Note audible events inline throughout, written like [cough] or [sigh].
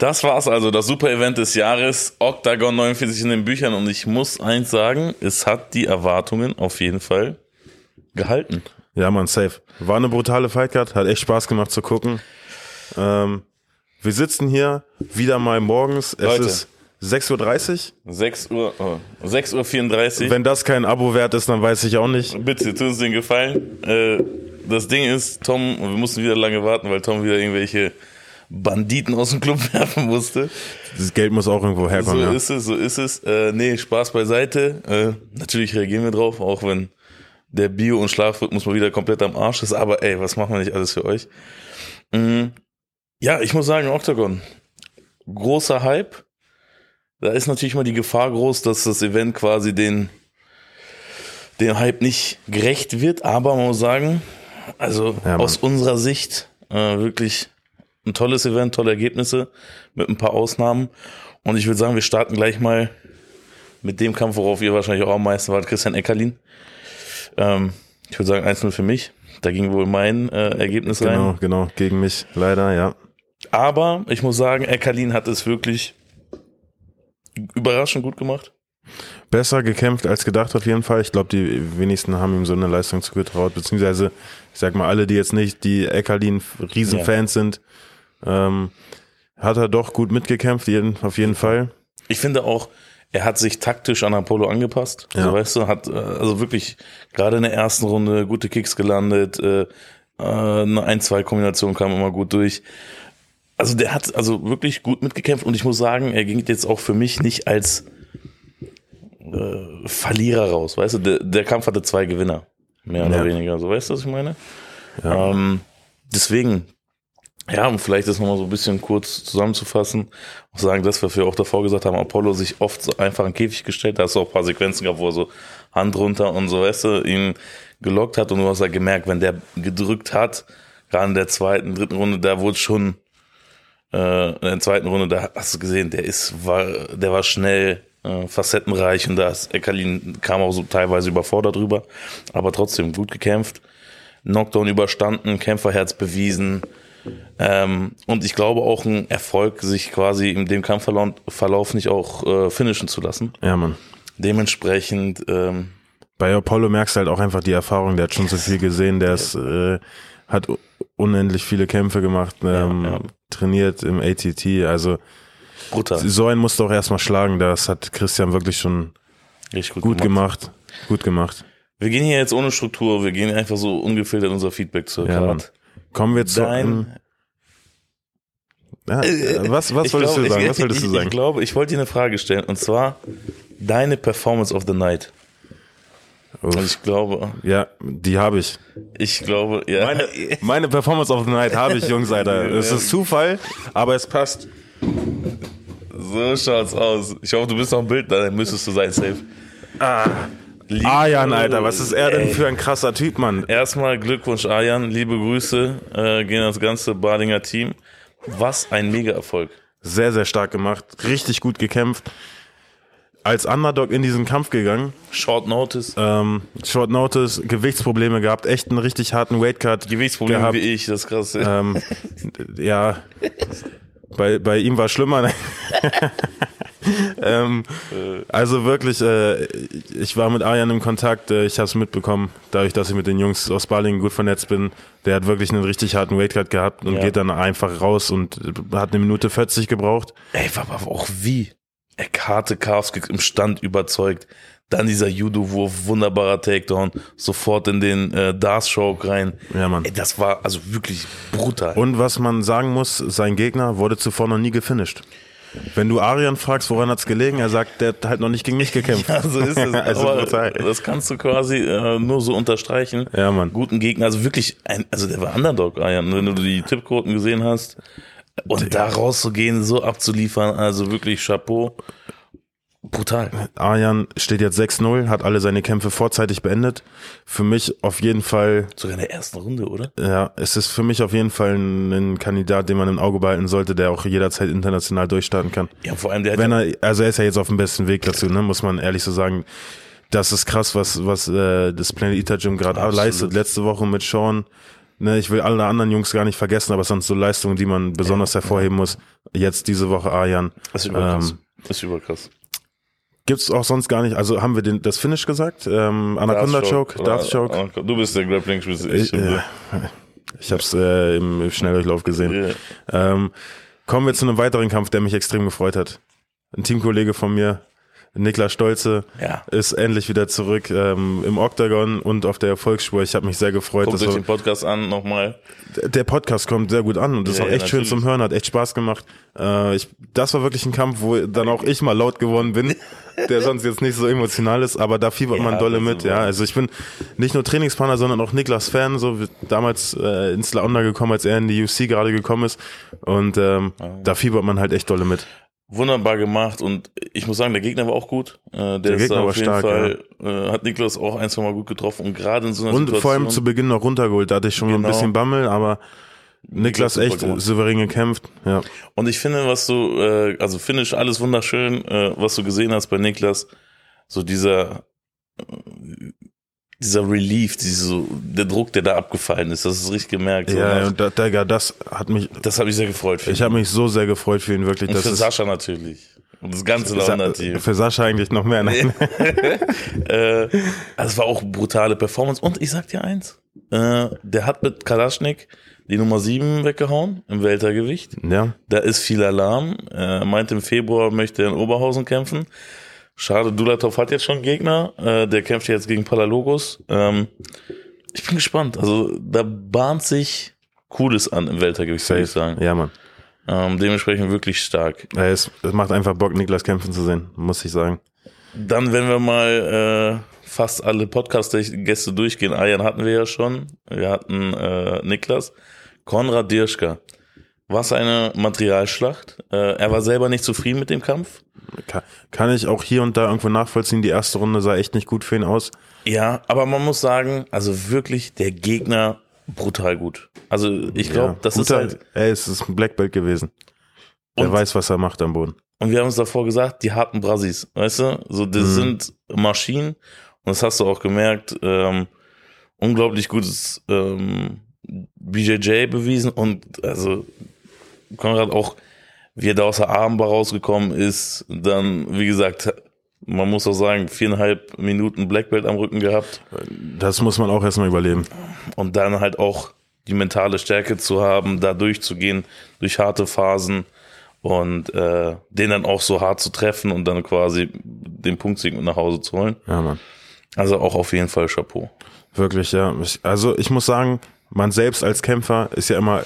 Das war's also, das Super-Event des Jahres, Octagon 49 in den Büchern. Und ich muss eins sagen, es hat die Erwartungen auf jeden Fall gehalten. Ja, man, safe. War eine brutale Fightcard, hat echt Spaß gemacht zu gucken. Ähm, wir sitzen hier wieder mal morgens. Es Leute. ist 6.30 Uhr. 6 Uhr, oh, 6 Uhr 34. Wenn das kein Abo wert ist, dann weiß ich auch nicht. Bitte, tu uns den Gefallen. Äh, das Ding ist, Tom, wir mussten wieder lange warten, weil Tom wieder irgendwelche Banditen aus dem Club [laughs] werfen musste. Das Geld muss auch irgendwo So herkommen. ja. ist es, so ist es. Äh, nee, Spaß beiseite. Äh, natürlich reagieren wir drauf, auch wenn der Bio- und Schlafrhythmus mal wieder komplett am Arsch ist. Aber ey, was machen wir nicht alles für euch? Mhm. Ja, ich muss sagen, Octagon. Großer Hype. Da ist natürlich mal die Gefahr groß, dass das Event quasi den, den Hype nicht gerecht wird. Aber man muss sagen, also Ja, aus unserer Sicht äh, wirklich ein tolles Event, tolle Ergebnisse mit ein paar Ausnahmen. Und ich würde sagen, wir starten gleich mal mit dem Kampf, worauf ihr wahrscheinlich auch am meisten wart, Christian Eckerlin. Ähm, ich würde sagen 1-0 für mich. Da ging wohl mein äh, Ergebnis Genau, rein. genau. Gegen mich, leider, ja. Aber ich muss sagen, Eckerlin hat es wirklich überraschend gut gemacht. Besser gekämpft als gedacht auf jeden Fall. Ich glaube, die wenigsten haben ihm so eine Leistung zugetraut, beziehungsweise, ich sag mal, alle, die jetzt nicht die Eckerlin Riesenfans sind, ähm, hat er doch gut mitgekämpft, jeden, auf jeden Fall. Ich finde auch, er hat sich taktisch an Apollo angepasst. Ja. Also weißt du, hat äh, also wirklich gerade in der ersten Runde gute Kicks gelandet, äh, äh, eine 1-2-Kombination kam immer gut durch. Also der hat also wirklich gut mitgekämpft und ich muss sagen, er ging jetzt auch für mich nicht als äh, Verlierer raus. Weißt du, der, der Kampf hatte zwei Gewinner, mehr oder Ja. weniger. So weißt du, was ich meine? Ja. Ähm, deswegen, ja, um vielleicht das nochmal so ein bisschen kurz zusammenzufassen, auch sagen, das, was wir auch davor gesagt haben, Apollo sich oft so einfach in den Käfig gestellt, da hast du auch ein paar Sequenzen gehabt, wo er so Hand runter und so, weißt du, ihn gelockt hat und du hast halt gemerkt, wenn der gedrückt hat, gerade in der zweiten, dritten Runde, da wurde schon, äh, in der zweiten Runde, da hast du gesehen, der ist, war, der war schnell, äh, facettenreich und da Eckerlin kam auch so teilweise überfordert rüber, aber trotzdem gut gekämpft. Knockdown überstanden, Kämpferherz bewiesen. Ähm, und ich glaube auch ein Erfolg, sich quasi in dem Kampfverlauf Verlauf nicht auch äh, finishen zu lassen. Ja, Mann. Dementsprechend, ähm, Bei Apollo merkst du halt auch einfach die Erfahrung, der hat schon so viel gesehen, der ist, äh, hat unendlich viele Kämpfe gemacht, ähm, Ja, ja. trainiert im ATT, also brutal. so einen musst du auch erstmal schlagen, das hat Christian wirklich schon Richtig gut, gut gemacht. Gut gemacht. Wir gehen hier jetzt ohne Struktur, wir gehen einfach so ungefiltert unser Feedback zur Ja, Mann. Kommen wir zu. Dein, ja, äh, was was Ich wolltest glaube, du sagen? [laughs] Ich, Was wolltest du ich, sagen? Ich glaube, ich wollte dir eine Frage stellen und zwar deine Performance of the Night. Uff. Und ich glaube, ja, die habe ich. ich glaube, ja. Meine, meine Performance of the Night habe ich, Jungs, Alter. [laughs] Es ist Zufall, aber es passt. So schaut's aus. Ich hoffe, du bist noch im Bild, dann müsstest du sein, safe. Liebe- Ajan, Alter, was ist er denn Ey. für ein krasser Typ, Mann? Erstmal Glückwunsch, Ajan. Liebe Grüße äh, gehen ans ganze Badinger Team. Was ein Mega-Erfolg. Sehr, sehr stark gemacht. Richtig gut gekämpft. Als Underdog in diesen Kampf gegangen. Short Notice. Ähm, Short Notice, Gewichtsprobleme gehabt, echt einen richtig harten Weightcut. Gewichtsprobleme gehabt. wie ich, das ist krass. Ähm, ja, bei, bei ihm war es schlimmer. [laughs] [laughs] ähm, also wirklich, äh, ich war mit Arjan im Kontakt, äh, ich habe es mitbekommen, dadurch, dass ich mit den Jungs aus Balingen gut vernetzt bin. Der hat wirklich einen richtig harten Weightcut gehabt und Ja. geht dann einfach raus und hat eine Minute 40 gebraucht. Ey, aber auch wie? Er harte Calfskick im Stand überzeugt. Dann dieser Judo-Wurf, wunderbarer Takedown, sofort in den äh, Dars-Stroke rein. Ja, Mann. Ey, das war also wirklich brutal. Und was man sagen muss, sein Gegner wurde zuvor noch nie gefinisht. Wenn du Arian fragst, woran hat's gelegen, er sagt, der hat halt noch nicht gegen mich gekämpft. [laughs] Ja, so ist es. [laughs] Also Aber brutal. das kannst du quasi äh, nur so unterstreichen. Ja, Mann. Guten Gegner, also wirklich, ein, also der war Underdog, Ayan, wenn du die Tippquoten gesehen hast. Und da rauszugehen, so abzuliefern, also wirklich Chapeau. Brutal. Arjan steht jetzt 6-0, hat alle seine Kämpfe vorzeitig beendet. Für mich auf jeden Fall, Sogar in der ersten Runde, oder? ja, es ist für mich auf jeden Fall ein, ein Kandidat, den man im Auge behalten sollte, der auch jederzeit international durchstarten kann. Ja, vor allem der hat Wenn ja, er, also er ist ja jetzt auf dem besten Weg dazu, ne, muss man ehrlich so sagen. Das ist krass, was, was äh, das Planet Eater Gym gerade leistet. Letzte Woche mit Sean ne, ich will alle anderen Jungs gar nicht vergessen, aber es sind so Leistungen, die man besonders hervorheben muss. Jetzt diese Woche Arjan. Das ist überkrass. Ähm, das ist überkrass. Gibt's auch sonst gar nicht. Also haben wir den, das Finish gesagt? Ähm, Anaconda Choke, Darth Choke. Du bist der grappling ich, Ich, äh, [laughs] ich habe es äh, im, Schnelldurchlauf gesehen. Ja. Ähm, kommen wir zu einem weiteren Kampf, der mich extrem gefreut hat. Ein Teamkollege von mir, Niklas Stolze, Ja. ist endlich wieder zurück ähm, im Octagon und auf der Erfolgsspur. Ich habe mich sehr gefreut. Kommt durch den Podcast an nochmal. der Podcast kommt sehr gut an und das Ja, ist auch ja, echt schön natürlich. zum Hören, hat echt Spaß gemacht. Äh, ich, das war wirklich ein Kampf, wo dann auch ich mal laut geworden bin, [laughs] der sonst jetzt nicht so emotional ist, aber da fiebert Ja, man dolle mit. ist Ja, also ich bin nicht nur Trainingspartner, sondern auch Niklas Fan. So wie damals äh, ins Launda gekommen, als er in die UC gerade gekommen ist und ähm, da fiebert man halt echt dolle mit. Wunderbar gemacht und ich muss sagen, der Gegner war auch gut. Äh, Der, Der Gegner war auf jeden stark, Fall, äh, hat Niklas auch ein, zwei Mal gut getroffen und gerade in so einer Und Situation. vor allem zu Beginn noch runtergeholt. Da hatte ich schon Genau. ein bisschen Bammel, aber Niklas super echt gemacht. souverän gekämpft. Ja. Und ich finde, was du, äh, also Finish, alles wunderschön, äh, was du gesehen hast bei Niklas, so dieser, dieser Relief, diese, so, der Druck, der da abgefallen ist, das ist richtig gemerkt. So, Ja, nach- und da, Digga, das hat mich, das habe ich sehr gefreut. für ich ihn. habe mich so sehr gefreut für ihn wirklich. und Das für ist, Sascha natürlich. Und das ganze Launa-Team. Für Sascha eigentlich noch mehr. Nein. [laughs] äh, also es war auch brutale Performance. Und ich sag dir eins, äh, der hat mit Kalaschnik die Nummer 7 weggehauen im Weltergewicht. Ja, Da ist viel Alarm. Er meint im Februar möchte er in Oberhausen kämpfen. Schade, Dulatov hat jetzt schon einen Gegner. Äh, der kämpft jetzt gegen Palalogos. Ähm, ich bin gespannt. Also da bahnt sich Cooles an im Weltergewicht, würde ich sagen. ja, Mann. Ähm, dementsprechend wirklich stark. Ja, Es, es macht einfach Bock, Niklas kämpfen zu sehen, muss ich sagen. Dann, wenn wir mal äh, fast alle Podcast-Gäste durchgehen. Ayan hatten wir ja schon. Wir hatten äh, Niklas. Konrad Dirschka. Was eine Materialschlacht. Äh, er war selber nicht zufrieden mit dem Kampf. Kann, kann ich auch hier und da irgendwo nachvollziehen. Die erste Runde sah echt nicht gut für ihn aus. Ja, aber man muss sagen, also wirklich der Gegner brutal gut. Also ich glaube, ja, das ist guter- halt, Ey, es ist ein Black Belt gewesen. Der weiß, was er macht am Boden. und wir haben uns davor gesagt, die harten Brasis, weißt du? So, das Mhm. sind Maschinen und das hast du auch gemerkt, ähm, unglaublich gutes ähm, BJJ bewiesen und also Konrad auch, wie er da aus der Armbar rausgekommen ist, dann, wie gesagt, man muss auch sagen, viereinhalb Minuten Black Belt am Rücken gehabt. Das muss man auch erstmal überleben. und dann halt auch die mentale Stärke zu haben, da durchzugehen durch harte Phasen und äh, den dann auch so hart zu treffen und dann quasi den Punktsieg mit nach Hause zu holen. Ja, Mann. Also auch auf jeden Fall Chapeau. Wirklich, ja. Also ich muss sagen, man selbst als Kämpfer ist ja immer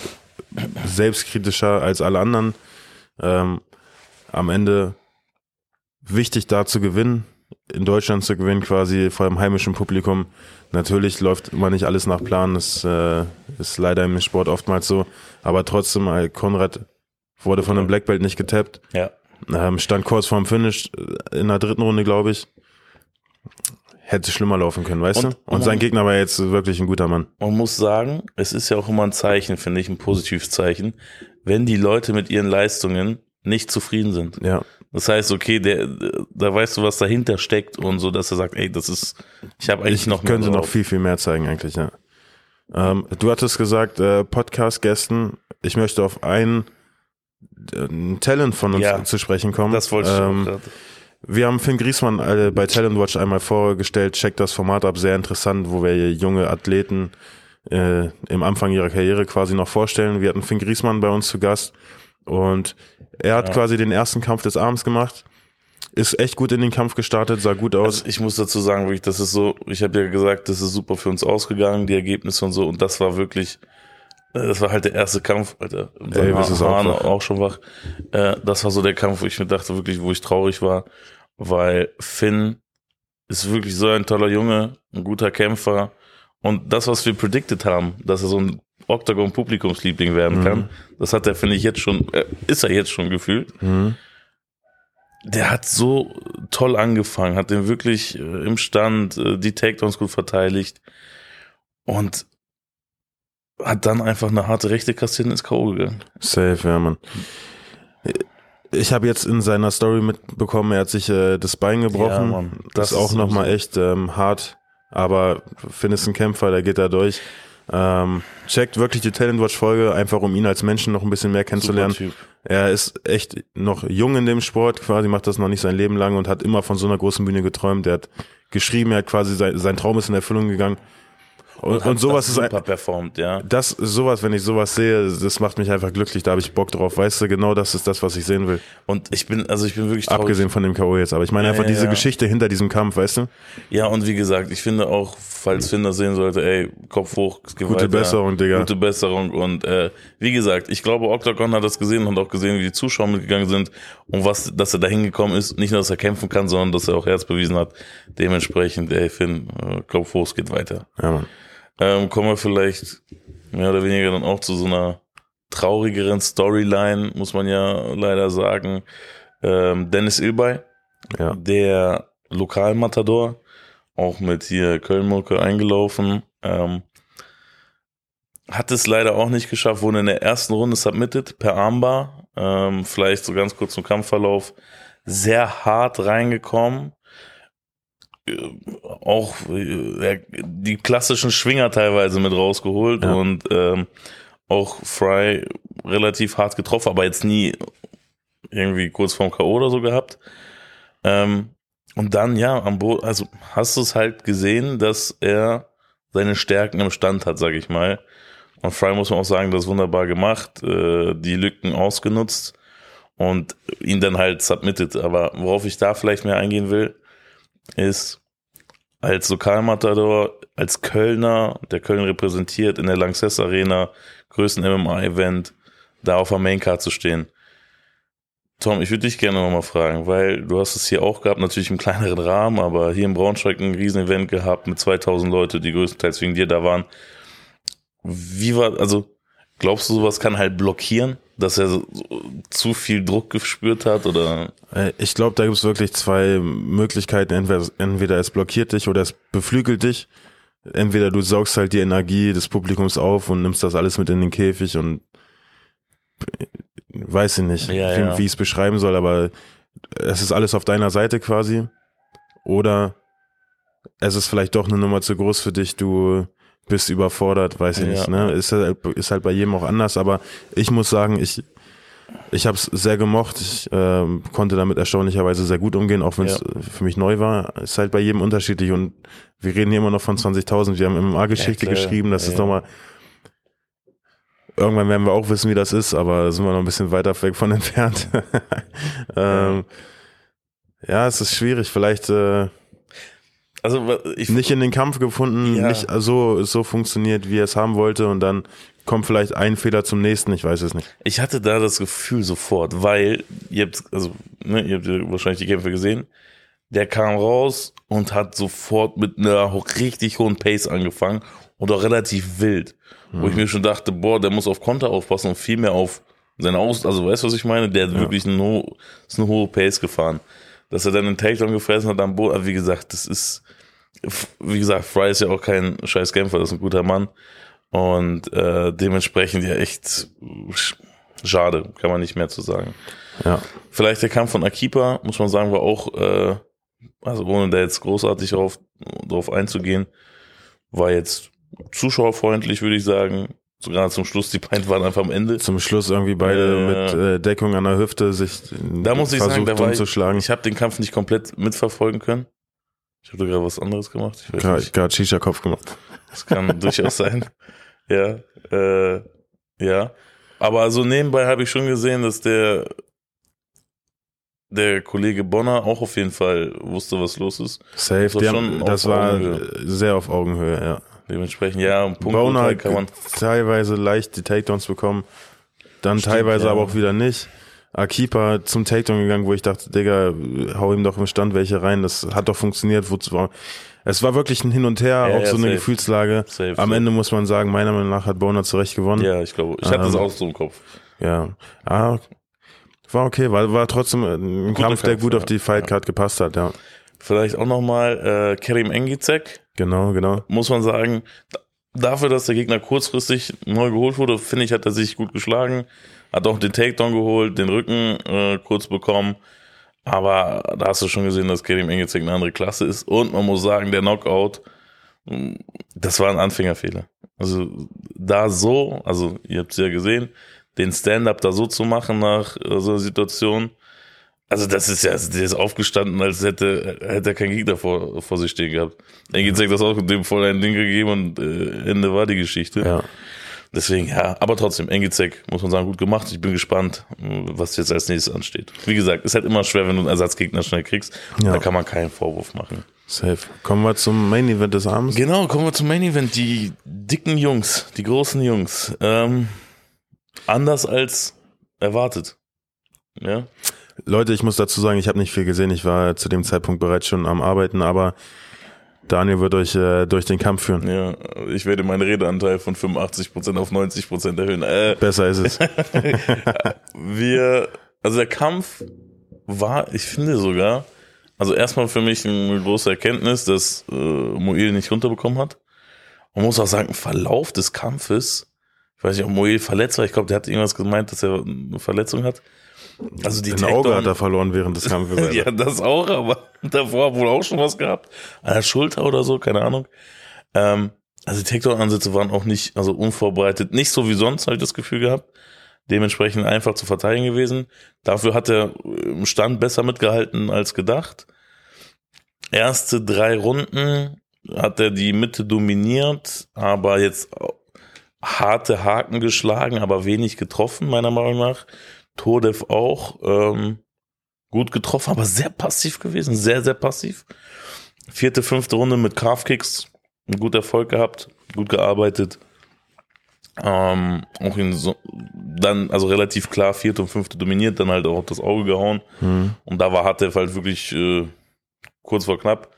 selbstkritischer als alle anderen. Ähm, am Ende wichtig da zu gewinnen, in Deutschland zu gewinnen, quasi vor dem heimischen Publikum. Natürlich läuft immer nicht alles nach Plan, das äh, ist leider im Sport oftmals so. Aber trotzdem, äh, Konrad wurde von einem Black Belt nicht getappt. Ja. Ähm, stand kurz vorm Finish äh, in der dritten Runde, glaube ich. Hätte schlimmer laufen können, weißt Und- du? Und sein Gegner war jetzt wirklich ein guter Mann. Man muss sagen, es ist ja auch immer ein Zeichen, finde ich, ein positives Zeichen, wenn die Leute mit ihren Leistungen nicht zufrieden sind. Ja, Das heißt, okay, der, da weißt du, was dahinter steckt und so, dass er sagt, ey, das ist, ich habe eigentlich ich noch könnte noch viel, viel mehr zeigen eigentlich, ja. Ähm, du hattest gesagt, äh, Podcast-Gästen, ich möchte auf einen äh, ein Talent von uns Ja, zu sprechen kommen. Das wollte ich ähm. Wir haben Finn Griesmann äh, bei Talent Watch einmal vorgestellt, checkt das Format ab, sehr interessant, wo wir junge Athleten äh, im Anfang ihrer Karriere quasi noch vorstellen. Wir hatten Finn Griesmann bei uns zu Gast und er hat Ja. quasi den ersten Kampf des Abends gemacht, ist echt gut in den Kampf gestartet, sah gut aus. Also ich muss dazu sagen, wirklich, das ist so, ich habe ja gesagt, das ist super für uns ausgegangen, die Ergebnisse und so, und das war wirklich, äh, das war halt der erste Kampf, Alter. Ey, was ist auch auch schon wach. Äh, Das war so der Kampf, wo ich mir dachte, wirklich, wo ich traurig war, weil Finn ist wirklich so ein toller Junge, ein guter Kämpfer. Und das, was wir predicted haben, dass er so ein Octagon-Publikumsliebling werden Mhm. kann, das hat er, finde ich, jetzt schon, äh, ist er jetzt schon gefühlt Mhm. der hat so toll angefangen, hat den wirklich äh, im Stand äh, die Takedowns gut verteidigt und hat dann einfach eine harte rechte kassiert und ist K.O. gegangen. Safe, ja, Mann. Ich habe jetzt in seiner Story mitbekommen, er hat sich äh, das Bein gebrochen. Mann. das ist auch nochmal echt ähm, hart. Aber Finn ist ein Kämpfer, der geht da durch. Ähm, checkt wirklich die Talent Watch Folge, einfach um ihn als Menschen noch ein bisschen mehr kennenzulernen. Er ist echt noch jung in dem Sport, quasi macht das noch nicht sein Leben lang und hat immer von so einer großen Bühne geträumt. Er hat geschrieben, er hat quasi sein, sein Traum ist in Erfüllung gegangen. Und, und, sowas ist super performt, ja. Das sowas, wenn ich sowas sehe, das macht mich einfach glücklich. Da habe ich Bock drauf. Weißt du, genau das ist das, was ich sehen will. Und ich bin, also ich bin wirklich traurig. Abgesehen von dem KO jetzt, aber ich meine einfach ja, diese ja. Geschichte hinter diesem Kampf, weißt du? Ja, und wie gesagt, ich finde auch, falls Finder sehen sollte, ey, Kopf hoch, gute weiter. Besserung, Digga. Gute Besserung. Und äh, wie gesagt, ich glaube, Octagon hat das gesehen und auch gesehen, wie die Zuschauer mitgegangen sind und was, dass er da hingekommen ist. Nicht nur, dass er kämpfen kann, sondern dass er auch Herz bewiesen hat. Dementsprechend, ey, Finn, äh, Kopf hoch, es geht weiter. Ja, Mann ähm, kommen wir vielleicht mehr oder weniger dann auch zu so einer traurigeren Storyline, muss man ja leider sagen. Ähm, Dennis Ilbay, ja. der Lokalmatador, auch mit hier Köln-Mucke eingelaufen, ähm, hat es leider auch nicht geschafft, wurde in der ersten Runde submitted per Armbar, ähm, vielleicht so ganz kurz zum Kampfverlauf, sehr hart reingekommen, auch äh, die klassischen Schwinger teilweise mit rausgeholt ja. und ähm, auch Fry relativ hart getroffen, aber jetzt nie irgendwie kurz vorm K.O. oder so gehabt. Ähm, und dann, ja, am Boden, also hast du es halt gesehen, dass er seine Stärken im Stand hat, sag ich mal. Und Fry muss man auch sagen, das wunderbar gemacht, äh, die Lücken ausgenutzt und ihn dann halt submitted. Aber worauf ich da vielleicht mehr eingehen will, ist als Lokalmatador, als Kölner, der Köln repräsentiert in der Lanxess Arena, größten MMA-Event, da auf der Maincard zu stehen. Tom, ich würde dich gerne nochmal fragen, weil du hast es hier auch gehabt, natürlich im kleineren Rahmen, aber hier in Braunschweig ein Riesenevent gehabt mit 2000 Leute, die größtenteils wegen dir da waren. Wie war, also Glaubst du, sowas kann halt blockieren, dass er so, zu viel Druck gespürt hat oder? Äh, ich glaube, da gibt es wirklich zwei Möglichkeiten. Entweder, entweder es blockiert dich oder es beflügelt dich. Entweder du saugst halt die Energie des Publikums auf und nimmst das alles mit in den Käfig und weiß ich nicht, ja, wie, ja. wie ich es beschreiben soll, aber es ist alles auf deiner Seite quasi. Oder es ist vielleicht doch eine Nummer zu groß für dich, du bist überfordert, weiß ich ja. nicht. Ne? Ist, halt, ist halt bei jedem auch anders, aber ich muss sagen, ich, ich habe es sehr gemocht. Ich äh, konnte damit erstaunlicherweise sehr gut umgehen, auch wenn es ja. für mich neu war. Ist halt bei jedem unterschiedlich und wir reden hier immer noch von 20.000. Wir haben MMA-Geschichte geschrieben, das ja, ist nochmal Irgendwann werden wir auch wissen, wie das ist, aber da sind wir noch ein bisschen weiter weg von [laughs] entfernt. ähm, ja, es ist schwierig. Vielleicht äh, also ich nicht in den Kampf gefunden, ja. nicht so so funktioniert, wie er es haben wollte und dann kommt vielleicht ein Fehler zum nächsten, ich weiß es nicht. Ich hatte da das Gefühl sofort, weil ihr habt also ne, ihr habt wahrscheinlich die Kämpfe gesehen. Der kam raus und hat sofort mit einer richtig hohen Pace angefangen und auch relativ wild, mhm. wo ich mhm. mir schon dachte, boah, der muss auf Konter aufpassen und viel mehr auf seine Aus, also weißt du, was ich meine? Der hat ja. wirklich eine, ist eine hohe Pace gefahren. Dass er dann einen Takedown gefressen hat am Boden, wie gesagt, das ist wie gesagt, Fry ist ja auch kein scheiß Kämpfer, das ist ein guter Mann. Und äh, dementsprechend ja echt schade, kann man nicht mehr zu sagen. Ja. Vielleicht der Kampf von Akipa, muss man sagen, war auch, äh, also ohne da jetzt großartig drauf, drauf einzugehen, war jetzt zuschauerfreundlich, würde ich sagen. Sogar zum Schluss, die Beine waren einfach am Ende. Zum Schluss irgendwie beide äh, mit äh, Deckung an der Hüfte sich da muss ich sagen, da war ich, ich habe den Kampf nicht komplett mitverfolgen können. Ich habe gerade was anderes gemacht. Ich habe gerade Shisha-Kopf gemacht. Das kann [laughs] durchaus sein. Ja, äh, ja. Aber also nebenbei habe ich schon gesehen, dass der der Kollege Bonner auch auf jeden Fall wusste, was los ist. Safe, das war, haben, das war sehr auf Augenhöhe, ja. Dementsprechend, ja, Punkt Bonner kann man teilweise leicht die Takedowns bekommen, dann Stimmt, teilweise ja. aber auch wieder nicht. Akipa zum Takedown gegangen, wo ich dachte, Digga, hau ihm doch im Stand welche rein. Das hat doch funktioniert. Wozu es war wirklich ein Hin und Her, ja, auch ja, so eine safe. Gefühlslage. Safe, Am safe. Ende muss man sagen, meiner Meinung nach hat Boner zurecht gewonnen. Ja, ich glaube. Ich hatte ähm, das auch so im Kopf. Ja. Ah, war okay, war, war trotzdem ein Kampf, der gut ja. auf die Fightcard gepasst hat, ja. Vielleicht auch nochmal äh, Kerim Engizek. Genau, genau. Muss man sagen, dafür, dass der Gegner kurzfristig neu geholt wurde, finde ich, hat er sich gut geschlagen. Hat auch den Takedown geholt, den Rücken äh, kurz bekommen. Aber da hast du schon gesehen, dass Kerim Engezek eine andere Klasse ist. Und man muss sagen, der Knockout das war ein Anfängerfehler. Also da so, also ihr habt es ja gesehen, den Stand-up da so zu machen nach äh, so einer Situation, also das ist ja, der ist aufgestanden, als hätte, hätte er keinen Gegner vor, vor sich stehen gehabt. Zeigt das auch dem voll ein Ding gegeben und äh, Ende war die Geschichte. Ja. Deswegen, ja, aber trotzdem, Engizek, muss man sagen, gut gemacht. Ich bin gespannt, was jetzt als nächstes ansteht. Wie gesagt, ist halt immer schwer, wenn du einen Ersatzgegner schnell kriegst. Ja. Da kann man keinen Vorwurf machen. Safe. Kommen wir zum Main Event des Abends. Genau, kommen wir zum Main Event. Die dicken Jungs, die großen Jungs. Ähm, anders als erwartet. Ja. Leute, ich muss dazu sagen, ich habe nicht viel gesehen. Ich war zu dem Zeitpunkt bereits schon am Arbeiten, aber Daniel wird euch äh, durch den Kampf führen. Ja, ich werde meinen Redeanteil von 85% auf 90% erhöhen. Äh, Besser ist es. [laughs] wir, also der Kampf war, ich finde sogar, also erstmal für mich eine große Erkenntnis, dass äh, Moel nicht runterbekommen hat. Man muss auch sagen, im Verlauf des Kampfes, ich weiß nicht, ob Moel verletzt war, ich glaube, der hat irgendwas gemeint, dass er eine Verletzung hat. Also die Ein Auge hat er verloren während des Kampfes. [laughs] Ja, das auch, aber davor wohl auch schon was gehabt. An der Schulter oder so, keine Ahnung. Ähm, also die Takedown-Ansätze waren auch nicht, also unvorbereitet, nicht so wie sonst, habe ich das Gefühl gehabt. Dementsprechend einfach zu verteidigen gewesen. Dafür hat er im Stand besser mitgehalten als gedacht. Erste drei Runden hat er die Mitte dominiert, aber jetzt harte Haken geschlagen, aber wenig getroffen, meiner Meinung nach. Todev auch ähm, gut getroffen, aber sehr passiv gewesen, sehr, sehr passiv. Vierte, fünfte Runde mit Calfkicks, gut Erfolg gehabt, gut gearbeitet. Ähm, auch in so, dann, also relativ klar, vierte und fünfte dominiert, dann halt auch das Auge gehauen. Mhm. Und da war Hatev halt wirklich äh, kurz vor knapp.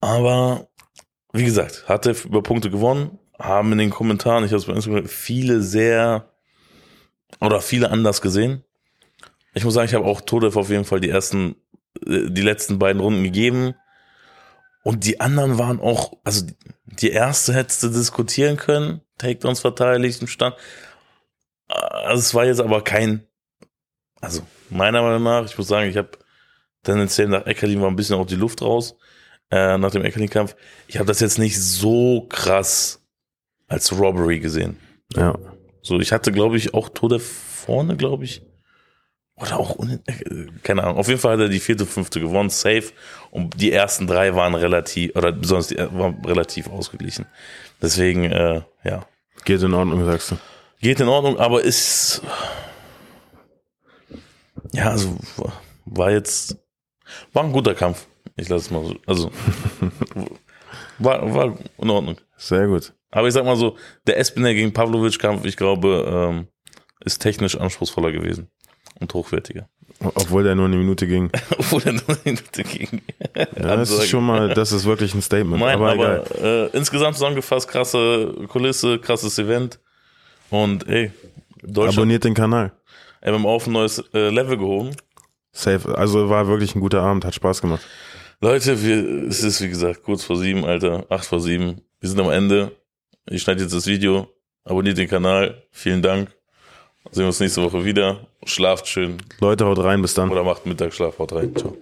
Aber wie gesagt, Hatev über Punkte gewonnen, haben in den Kommentaren, ich habe es bei Instagram, viele sehr oder viele anders gesehen. Ich muss sagen, ich habe auch Todev auf jeden Fall die ersten, äh, die letzten beiden Runden gegeben. Und die anderen waren auch, also die erste hättest du diskutieren können, Takedowns verteidigt im Stand. Also es war jetzt aber kein, also meiner Meinung nach, ich muss sagen, ich habe tendenziell nach Eckerlin war ein bisschen auch die Luft raus, äh, nach dem Eckerlin-Kampf. Ich habe das jetzt nicht so krass als Robbery gesehen. Ja. So, ich hatte, glaube ich, auch Tode vorne, glaube ich. Oder auch, äh, keine Ahnung. Auf jeden Fall hat er die vierte, fünfte gewonnen, safe. Und die ersten drei waren relativ, oder besonders die waren relativ ausgeglichen. Deswegen, äh, ja. Geht in Ordnung, sagst du. Geht in Ordnung, aber ist, ja, also, war jetzt, war ein guter Kampf. Ich lasse es mal so, also, [laughs] war, war in Ordnung. Sehr gut. Aber ich sag mal so, der Espinel gegen Pavlovic-Kampf, ich glaube, ähm, ist technisch anspruchsvoller gewesen und hochwertiger. Obwohl der nur eine Minute ging. [laughs] Obwohl er nur eine Minute ging. Ja, das ist schon mal, das ist wirklich ein Statement. Nein, aber, aber, egal. äh, insgesamt zusammengefasst, krasse Kulisse, krasses Event. Und ey, Deutschland Abonniert den Kanal. MMA auf ein neues äh, Level gehoben. Safe. Also war wirklich ein guter Abend, hat Spaß gemacht. Leute, wir, es ist wie gesagt kurz vor sieben, Alter, acht vor sieben. Wir sind am Ende. Ich schneide jetzt das Video. Abonniert den Kanal. Vielen Dank. Sehen wir uns nächste Woche wieder. Schlaft schön Leute, haut rein, bis dann. oder macht Mittagsschlaf. Haut rein. Ciao.